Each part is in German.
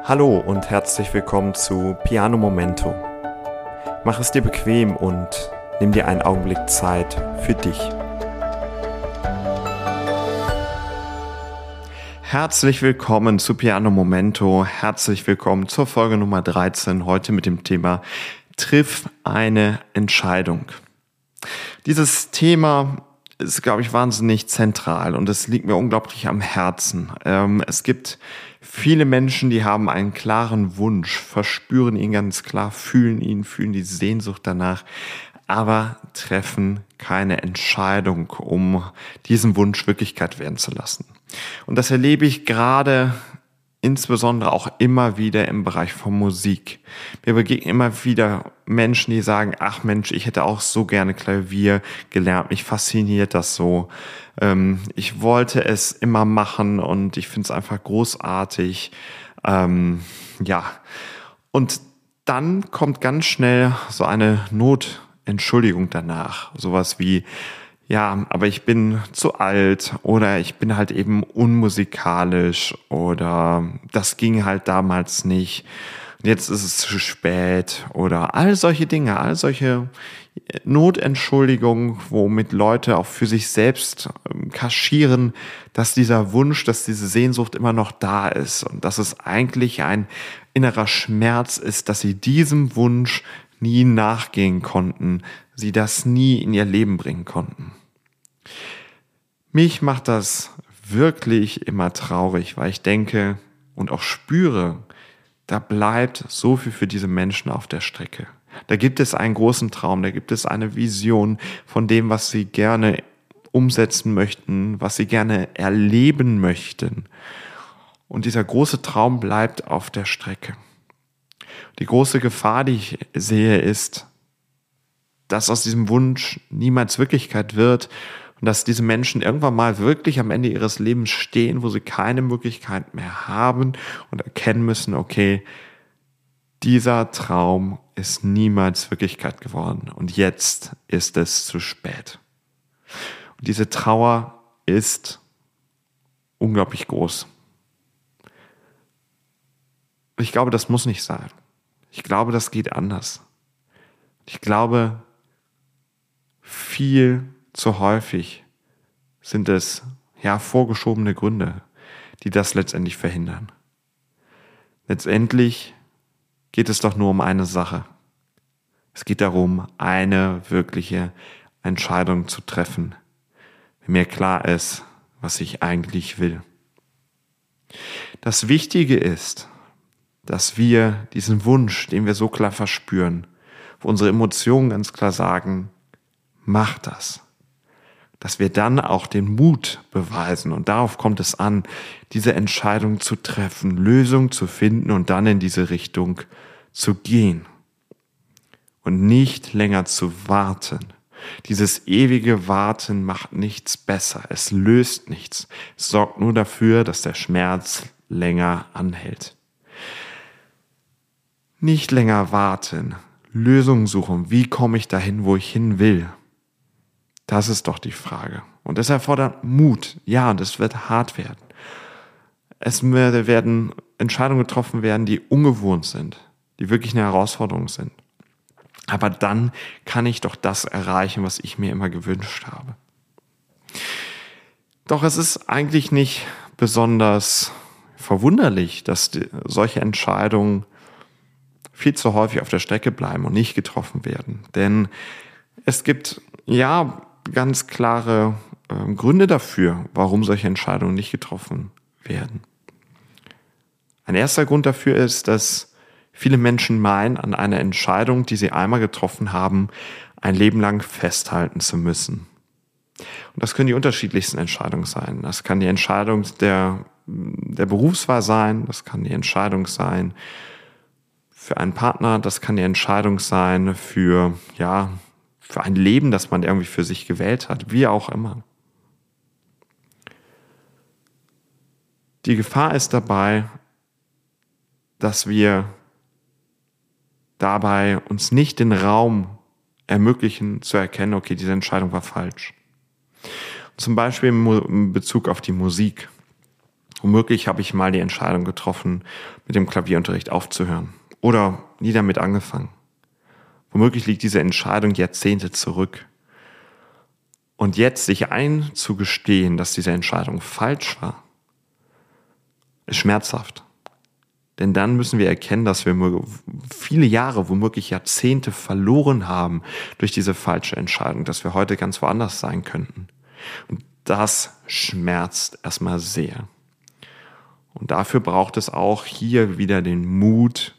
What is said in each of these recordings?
Hallo und herzlich willkommen zu Piano Momento. Mach es dir bequem und nimm dir einen Augenblick Zeit für dich. Herzlich willkommen zu Piano Momento. Herzlich willkommen zur Folge Nummer 13. Heute mit dem Thema Triff eine Entscheidung. Dieses Thema ist, glaube ich, wahnsinnig zentral und es liegt mir unglaublich am Herzen. Ähm, es gibt viele Menschen, die haben einen klaren Wunsch, verspüren ihn ganz klar, fühlen ihn, fühlen die Sehnsucht danach, aber treffen keine Entscheidung, um diesen Wunsch Wirklichkeit werden zu lassen. Und das erlebe ich gerade insbesondere auch immer wieder im Bereich von Musik. Mir begegnen immer wieder Menschen, die sagen, ach Mensch, ich hätte auch so gerne Klavier gelernt, mich fasziniert das so. Ähm, ich wollte es immer machen und ich finde es einfach großartig. Ähm, ja, und dann kommt ganz schnell so eine Notentschuldigung danach. Sowas wie, ja, aber ich bin zu alt oder ich bin halt eben unmusikalisch oder das ging halt damals nicht. Jetzt ist es zu spät oder all solche Dinge, all solche Notentschuldigungen, womit Leute auch für sich selbst ähm, kaschieren, dass dieser Wunsch, dass diese Sehnsucht immer noch da ist und dass es eigentlich ein innerer Schmerz ist, dass sie diesem Wunsch nie nachgehen konnten, sie das nie in ihr Leben bringen konnten. Mich macht das wirklich immer traurig, weil ich denke und auch spüre, da bleibt so viel für diese Menschen auf der Strecke. Da gibt es einen großen Traum, da gibt es eine Vision von dem, was sie gerne umsetzen möchten, was sie gerne erleben möchten. Und dieser große Traum bleibt auf der Strecke. Die große Gefahr, die ich sehe, ist, dass aus diesem Wunsch niemals Wirklichkeit wird und dass diese Menschen irgendwann mal wirklich am Ende ihres Lebens stehen, wo sie keine Möglichkeit mehr haben und erkennen müssen, okay, dieser Traum ist niemals Wirklichkeit geworden und jetzt ist es zu spät. Und diese Trauer ist unglaublich groß. Ich glaube, das muss nicht sein. Ich glaube, das geht anders. Ich glaube, viel zu häufig sind es ja vorgeschobene Gründe, die das letztendlich verhindern. Letztendlich geht es doch nur um eine Sache. Es geht darum, eine wirkliche Entscheidung zu treffen, wenn mir klar ist, was ich eigentlich will. Das Wichtige ist, dass wir diesen Wunsch, den wir so klar verspüren, wo unsere Emotionen ganz klar sagen, mach das. Dass wir dann auch den Mut beweisen und darauf kommt es an, diese Entscheidung zu treffen, Lösung zu finden und dann in diese Richtung zu gehen und nicht länger zu warten. Dieses ewige Warten macht nichts besser. Es löst nichts. Es sorgt nur dafür, dass der Schmerz länger anhält. Nicht länger warten. Lösungen suchen. Wie komme ich dahin, wo ich hin will? Das ist doch die Frage. Und es erfordert Mut. Ja, und es wird hart werden. Es werden Entscheidungen getroffen werden, die ungewohnt sind, die wirklich eine Herausforderung sind. Aber dann kann ich doch das erreichen, was ich mir immer gewünscht habe. Doch es ist eigentlich nicht besonders verwunderlich, dass solche Entscheidungen viel zu häufig auf der Strecke bleiben und nicht getroffen werden. Denn es gibt ja ganz klare äh, Gründe dafür, warum solche Entscheidungen nicht getroffen werden. Ein erster Grund dafür ist, dass viele Menschen meinen, an einer Entscheidung, die sie einmal getroffen haben, ein Leben lang festhalten zu müssen. Und das können die unterschiedlichsten Entscheidungen sein. Das kann die Entscheidung der, der Berufswahl sein, das kann die Entscheidung sein für einen Partner, das kann die Entscheidung sein für, ja, für ein Leben, das man irgendwie für sich gewählt hat, wie auch immer. Die Gefahr ist dabei, dass wir dabei uns nicht den Raum ermöglichen zu erkennen, okay, diese Entscheidung war falsch. Zum Beispiel in Bezug auf die Musik. Womöglich habe ich mal die Entscheidung getroffen, mit dem Klavierunterricht aufzuhören oder nie damit angefangen. Womöglich liegt diese Entscheidung Jahrzehnte zurück. Und jetzt sich einzugestehen, dass diese Entscheidung falsch war, ist schmerzhaft. Denn dann müssen wir erkennen, dass wir viele Jahre, womöglich Jahrzehnte verloren haben durch diese falsche Entscheidung, dass wir heute ganz woanders sein könnten. Und das schmerzt erstmal sehr. Und dafür braucht es auch hier wieder den Mut,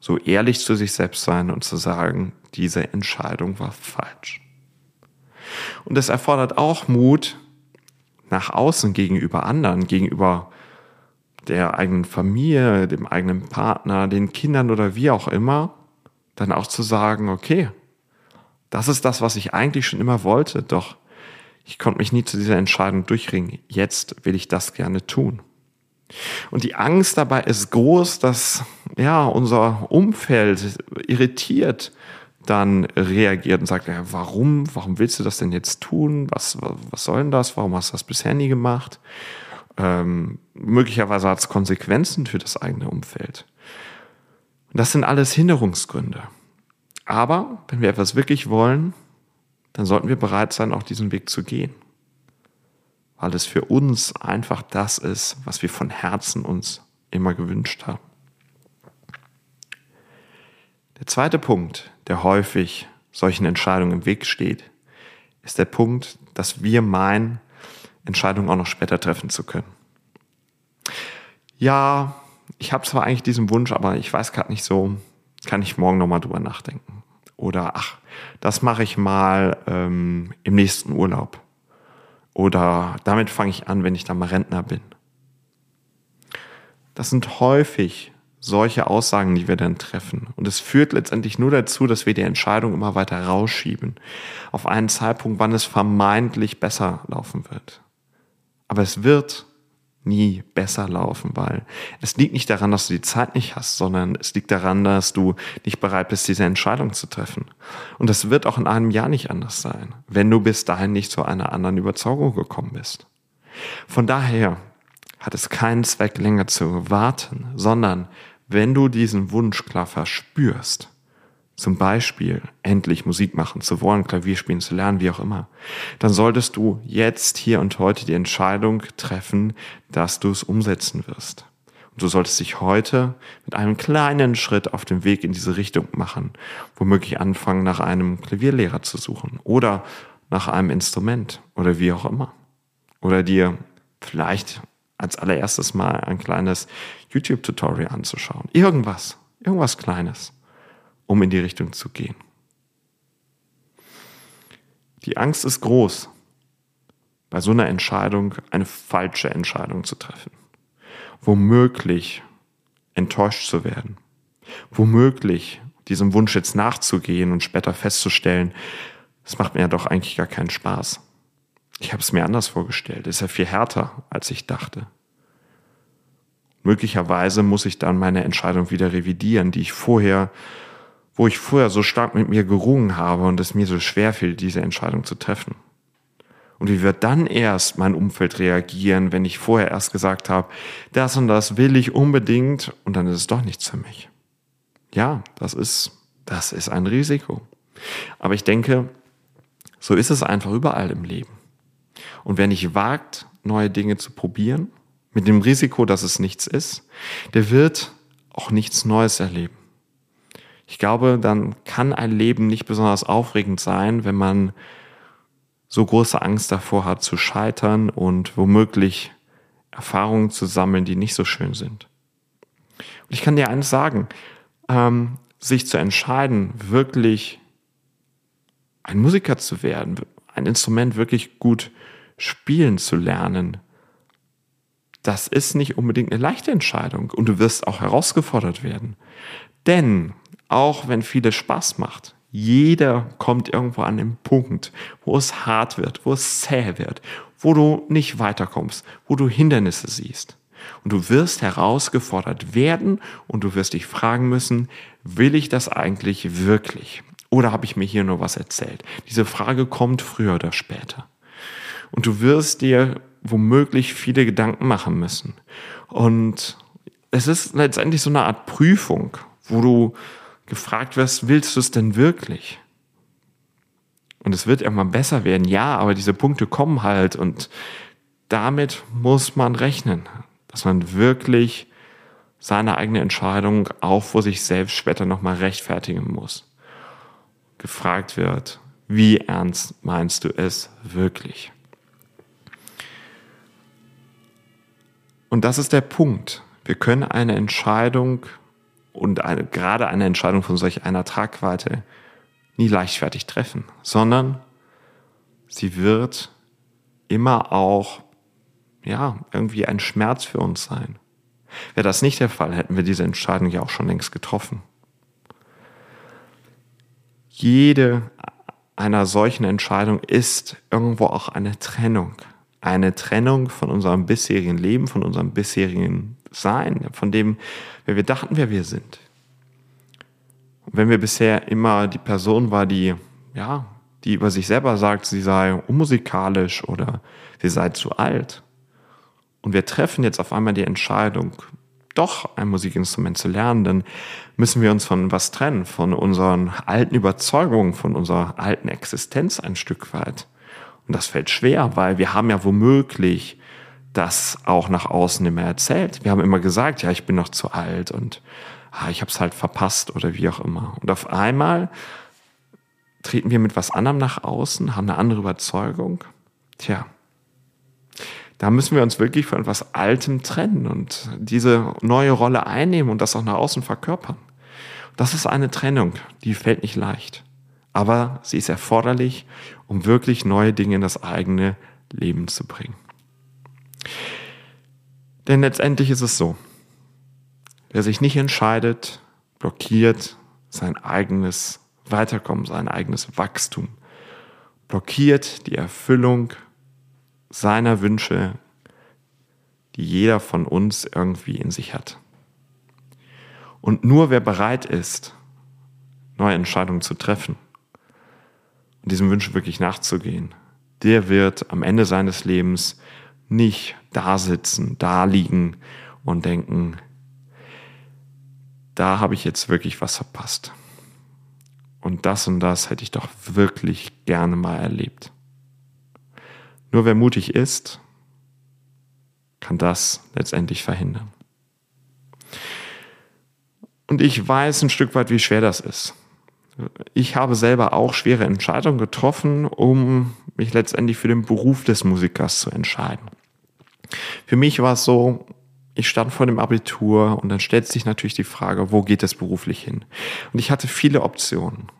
so ehrlich zu sich selbst sein und zu sagen, diese Entscheidung war falsch. Und es erfordert auch Mut nach außen gegenüber anderen, gegenüber der eigenen Familie, dem eigenen Partner, den Kindern oder wie auch immer, dann auch zu sagen, okay, das ist das, was ich eigentlich schon immer wollte, doch ich konnte mich nie zu dieser Entscheidung durchringen. Jetzt will ich das gerne tun. Und die Angst dabei ist groß, dass ja unser Umfeld irritiert dann reagiert und sagt, ja, warum, warum willst du das denn jetzt tun? Was, was soll denn das? Warum hast du das bisher nie gemacht? Ähm, möglicherweise hat es Konsequenzen für das eigene Umfeld. Und das sind alles Hinderungsgründe. Aber wenn wir etwas wirklich wollen, dann sollten wir bereit sein, auch diesen Weg zu gehen weil es für uns einfach das ist, was wir von Herzen uns immer gewünscht haben. Der zweite Punkt, der häufig solchen Entscheidungen im Weg steht, ist der Punkt, dass wir meinen, Entscheidungen auch noch später treffen zu können. Ja, ich habe zwar eigentlich diesen Wunsch, aber ich weiß gerade nicht so, kann ich morgen nochmal drüber nachdenken. Oder ach, das mache ich mal ähm, im nächsten Urlaub. Oder damit fange ich an, wenn ich dann mal Rentner bin. Das sind häufig solche Aussagen, die wir dann treffen. Und es führt letztendlich nur dazu, dass wir die Entscheidung immer weiter rausschieben. Auf einen Zeitpunkt, wann es vermeintlich besser laufen wird. Aber es wird nie besser laufen, weil es liegt nicht daran, dass du die Zeit nicht hast, sondern es liegt daran, dass du nicht bereit bist, diese Entscheidung zu treffen. Und das wird auch in einem Jahr nicht anders sein, wenn du bis dahin nicht zu einer anderen Überzeugung gekommen bist. Von daher hat es keinen Zweck, länger zu warten, sondern wenn du diesen Wunsch klar verspürst, zum Beispiel endlich Musik machen zu wollen, Klavier spielen zu lernen, wie auch immer, dann solltest du jetzt, hier und heute die Entscheidung treffen, dass du es umsetzen wirst. Und du solltest dich heute mit einem kleinen Schritt auf den Weg in diese Richtung machen, womöglich anfangen, nach einem Klavierlehrer zu suchen oder nach einem Instrument oder wie auch immer. Oder dir vielleicht als allererstes mal ein kleines YouTube-Tutorial anzuschauen. Irgendwas, irgendwas Kleines um in die Richtung zu gehen. Die Angst ist groß, bei so einer Entscheidung eine falsche Entscheidung zu treffen. Womöglich enttäuscht zu werden. Womöglich diesem Wunsch jetzt nachzugehen und später festzustellen, es macht mir ja doch eigentlich gar keinen Spaß. Ich habe es mir anders vorgestellt. Es ist ja viel härter, als ich dachte. Möglicherweise muss ich dann meine Entscheidung wieder revidieren, die ich vorher wo ich vorher so stark mit mir gerungen habe und es mir so schwer fiel, diese Entscheidung zu treffen. Und wie wird dann erst mein Umfeld reagieren, wenn ich vorher erst gesagt habe, das und das will ich unbedingt und dann ist es doch nichts für mich. Ja, das ist, das ist ein Risiko. Aber ich denke, so ist es einfach überall im Leben. Und wer nicht wagt, neue Dinge zu probieren, mit dem Risiko, dass es nichts ist, der wird auch nichts Neues erleben. Ich glaube, dann kann ein Leben nicht besonders aufregend sein, wenn man so große Angst davor hat zu scheitern und womöglich Erfahrungen zu sammeln, die nicht so schön sind. Und ich kann dir eines sagen, ähm, sich zu entscheiden, wirklich ein Musiker zu werden, ein Instrument wirklich gut spielen zu lernen, das ist nicht unbedingt eine leichte Entscheidung und du wirst auch herausgefordert werden. Denn auch wenn vieles Spaß macht, jeder kommt irgendwo an den Punkt, wo es hart wird, wo es zäh wird, wo du nicht weiterkommst, wo du Hindernisse siehst. Und du wirst herausgefordert werden und du wirst dich fragen müssen, will ich das eigentlich wirklich? Oder habe ich mir hier nur was erzählt? Diese Frage kommt früher oder später. Und du wirst dir womöglich viele Gedanken machen müssen. Und es ist letztendlich so eine Art Prüfung, wo du gefragt wirst, willst du es denn wirklich? Und es wird irgendwann besser werden, ja, aber diese Punkte kommen halt und damit muss man rechnen, dass man wirklich seine eigene Entscheidung auch vor sich selbst später nochmal rechtfertigen muss. Gefragt wird, wie ernst meinst du es wirklich? Und das ist der Punkt. Wir können eine Entscheidung und eine, gerade eine Entscheidung von solch einer Tragweite nie leichtfertig treffen, sondern sie wird immer auch, ja, irgendwie ein Schmerz für uns sein. Wäre das nicht der Fall, hätten wir diese Entscheidung ja auch schon längst getroffen. Jede einer solchen Entscheidung ist irgendwo auch eine Trennung. Eine Trennung von unserem bisherigen Leben, von unserem bisherigen Sein, von dem, wer wir dachten, wer wir sind. Und wenn wir bisher immer die Person war, die, ja, die über sich selber sagt, sie sei unmusikalisch oder sie sei zu alt, und wir treffen jetzt auf einmal die Entscheidung, doch ein Musikinstrument zu lernen, dann müssen wir uns von was trennen, von unseren alten Überzeugungen, von unserer alten Existenz ein Stück weit. Und das fällt schwer, weil wir haben ja womöglich das auch nach außen immer erzählt. Wir haben immer gesagt, ja, ich bin noch zu alt und ah, ich habe es halt verpasst oder wie auch immer. Und auf einmal treten wir mit was anderem nach außen, haben eine andere Überzeugung. Tja, da müssen wir uns wirklich von etwas Altem trennen und diese neue Rolle einnehmen und das auch nach außen verkörpern. Das ist eine Trennung, die fällt nicht leicht. Aber sie ist erforderlich, um wirklich neue Dinge in das eigene Leben zu bringen. Denn letztendlich ist es so, wer sich nicht entscheidet, blockiert sein eigenes Weiterkommen, sein eigenes Wachstum, blockiert die Erfüllung seiner Wünsche, die jeder von uns irgendwie in sich hat. Und nur wer bereit ist, neue Entscheidungen zu treffen und diesem Wünschen wirklich nachzugehen, der wird am Ende seines Lebens nicht da sitzen, da liegen und denken, da habe ich jetzt wirklich was verpasst. Und das und das hätte ich doch wirklich gerne mal erlebt. Nur wer mutig ist, kann das letztendlich verhindern. Und ich weiß ein Stück weit, wie schwer das ist. Ich habe selber auch schwere Entscheidungen getroffen, um mich letztendlich für den Beruf des Musikers zu entscheiden. Für mich war es so, ich stand vor dem Abitur und dann stellt sich natürlich die Frage, wo geht es beruflich hin? Und ich hatte viele Optionen.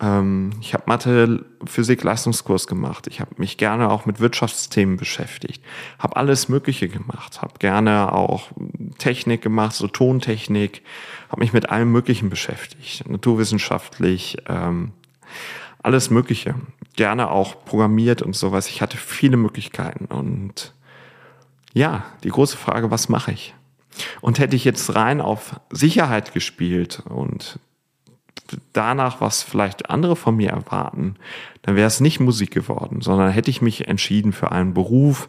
Ähm, ich habe Mathe, Physik, Leistungskurs gemacht. Ich habe mich gerne auch mit Wirtschaftsthemen beschäftigt. Habe alles Mögliche gemacht. Habe gerne auch Technik gemacht, so Tontechnik. Habe mich mit allem Möglichen beschäftigt. Naturwissenschaftlich, ähm, alles Mögliche. Gerne auch programmiert und sowas. Ich hatte viele Möglichkeiten. Und ja, die große Frage, was mache ich? Und hätte ich jetzt rein auf Sicherheit gespielt und danach, was vielleicht andere von mir erwarten, dann wäre es nicht Musik geworden, sondern hätte ich mich entschieden für einen Beruf,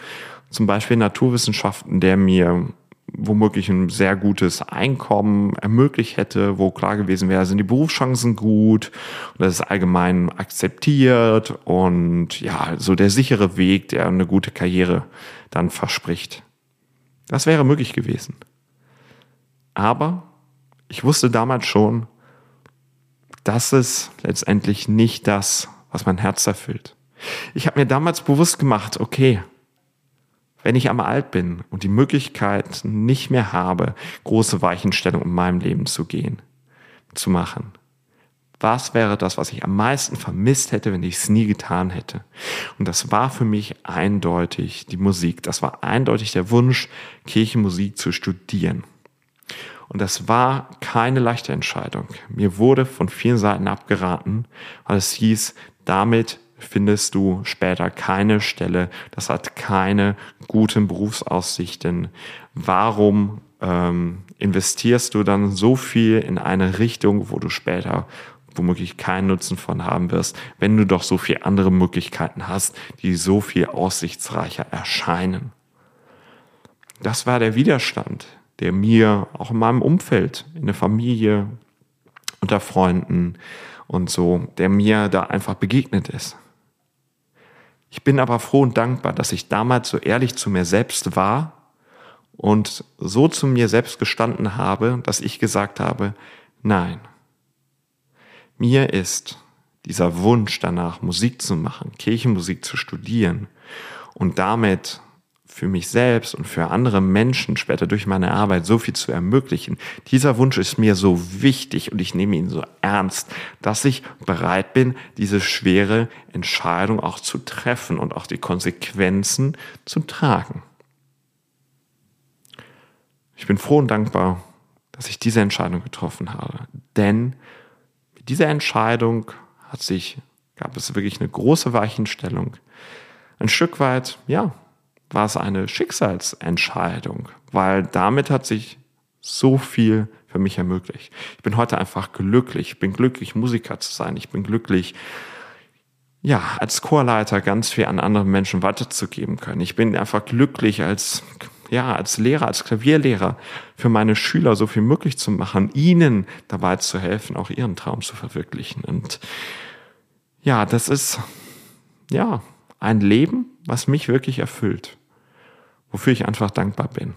zum Beispiel Naturwissenschaften, der mir womöglich ein sehr gutes Einkommen ermöglicht hätte, wo klar gewesen wäre, sind die Berufschancen gut und das ist allgemein akzeptiert und ja, so der sichere Weg, der eine gute Karriere dann verspricht. Das wäre möglich gewesen. Aber ich wusste damals schon, das ist letztendlich nicht das, was mein Herz erfüllt. Ich habe mir damals bewusst gemacht, okay, wenn ich einmal alt bin und die Möglichkeit nicht mehr habe, große Weichenstellungen in meinem Leben zu gehen, zu machen, was wäre das, was ich am meisten vermisst hätte, wenn ich es nie getan hätte? Und das war für mich eindeutig die Musik. Das war eindeutig der Wunsch, Kirchenmusik zu studieren. Und das war keine leichte Entscheidung. Mir wurde von vielen Seiten abgeraten, weil es hieß, damit findest du später keine Stelle, das hat keine guten Berufsaussichten. Warum ähm, investierst du dann so viel in eine Richtung, wo du später womöglich keinen Nutzen von haben wirst, wenn du doch so viele andere Möglichkeiten hast, die so viel aussichtsreicher erscheinen. Das war der Widerstand, der mir auch in meinem Umfeld, in der Familie, unter Freunden und so, der mir da einfach begegnet ist. Ich bin aber froh und dankbar, dass ich damals so ehrlich zu mir selbst war und so zu mir selbst gestanden habe, dass ich gesagt habe, nein, mir ist dieser Wunsch danach, Musik zu machen, Kirchenmusik zu studieren und damit für mich selbst und für andere Menschen später durch meine Arbeit so viel zu ermöglichen. Dieser Wunsch ist mir so wichtig und ich nehme ihn so ernst, dass ich bereit bin, diese schwere Entscheidung auch zu treffen und auch die Konsequenzen zu tragen. Ich bin froh und dankbar, dass ich diese Entscheidung getroffen habe, denn mit dieser Entscheidung hat sich, gab es wirklich eine große Weichenstellung. Ein Stück weit, ja, war es eine Schicksalsentscheidung, weil damit hat sich so viel für mich ermöglicht. Ich bin heute einfach glücklich. Ich bin glücklich, Musiker zu sein. Ich bin glücklich, ja, als Chorleiter ganz viel an andere Menschen weiterzugeben können. Ich bin einfach glücklich als, ja, als Lehrer, als Klavierlehrer für meine Schüler so viel möglich zu machen, ihnen dabei zu helfen, auch ihren Traum zu verwirklichen. Und ja, das ist, ja, ein Leben, was mich wirklich erfüllt, wofür ich einfach dankbar bin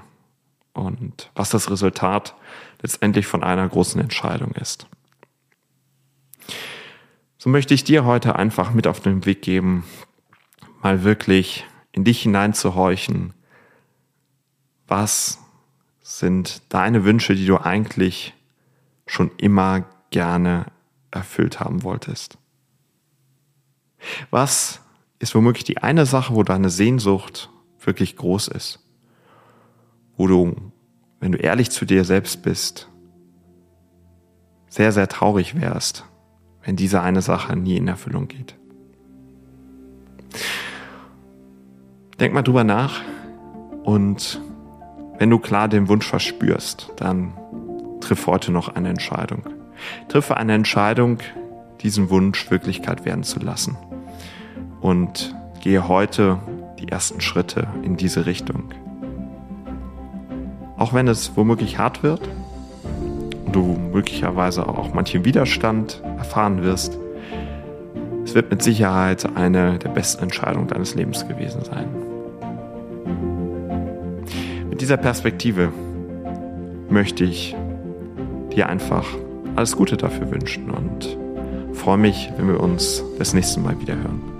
und was das Resultat letztendlich von einer großen Entscheidung ist. So möchte ich dir heute einfach mit auf den Weg geben, mal wirklich in dich hineinzuhorchen. Was sind deine Wünsche, die du eigentlich schon immer gerne erfüllt haben wolltest? Was ist womöglich die eine Sache, wo deine Sehnsucht wirklich groß ist. Wo du, wenn du ehrlich zu dir selbst bist, sehr, sehr traurig wärst, wenn diese eine Sache nie in Erfüllung geht. Denk mal drüber nach und wenn du klar den Wunsch verspürst, dann triff heute noch eine Entscheidung. Triffe eine Entscheidung, diesen Wunsch Wirklichkeit werden zu lassen und gehe heute die ersten Schritte in diese Richtung. Auch wenn es womöglich hart wird und du möglicherweise auch manchen Widerstand erfahren wirst, es wird mit Sicherheit eine der besten Entscheidungen deines Lebens gewesen sein. Mit dieser Perspektive möchte ich dir einfach alles Gute dafür wünschen und freue mich, wenn wir uns das nächste Mal wieder hören.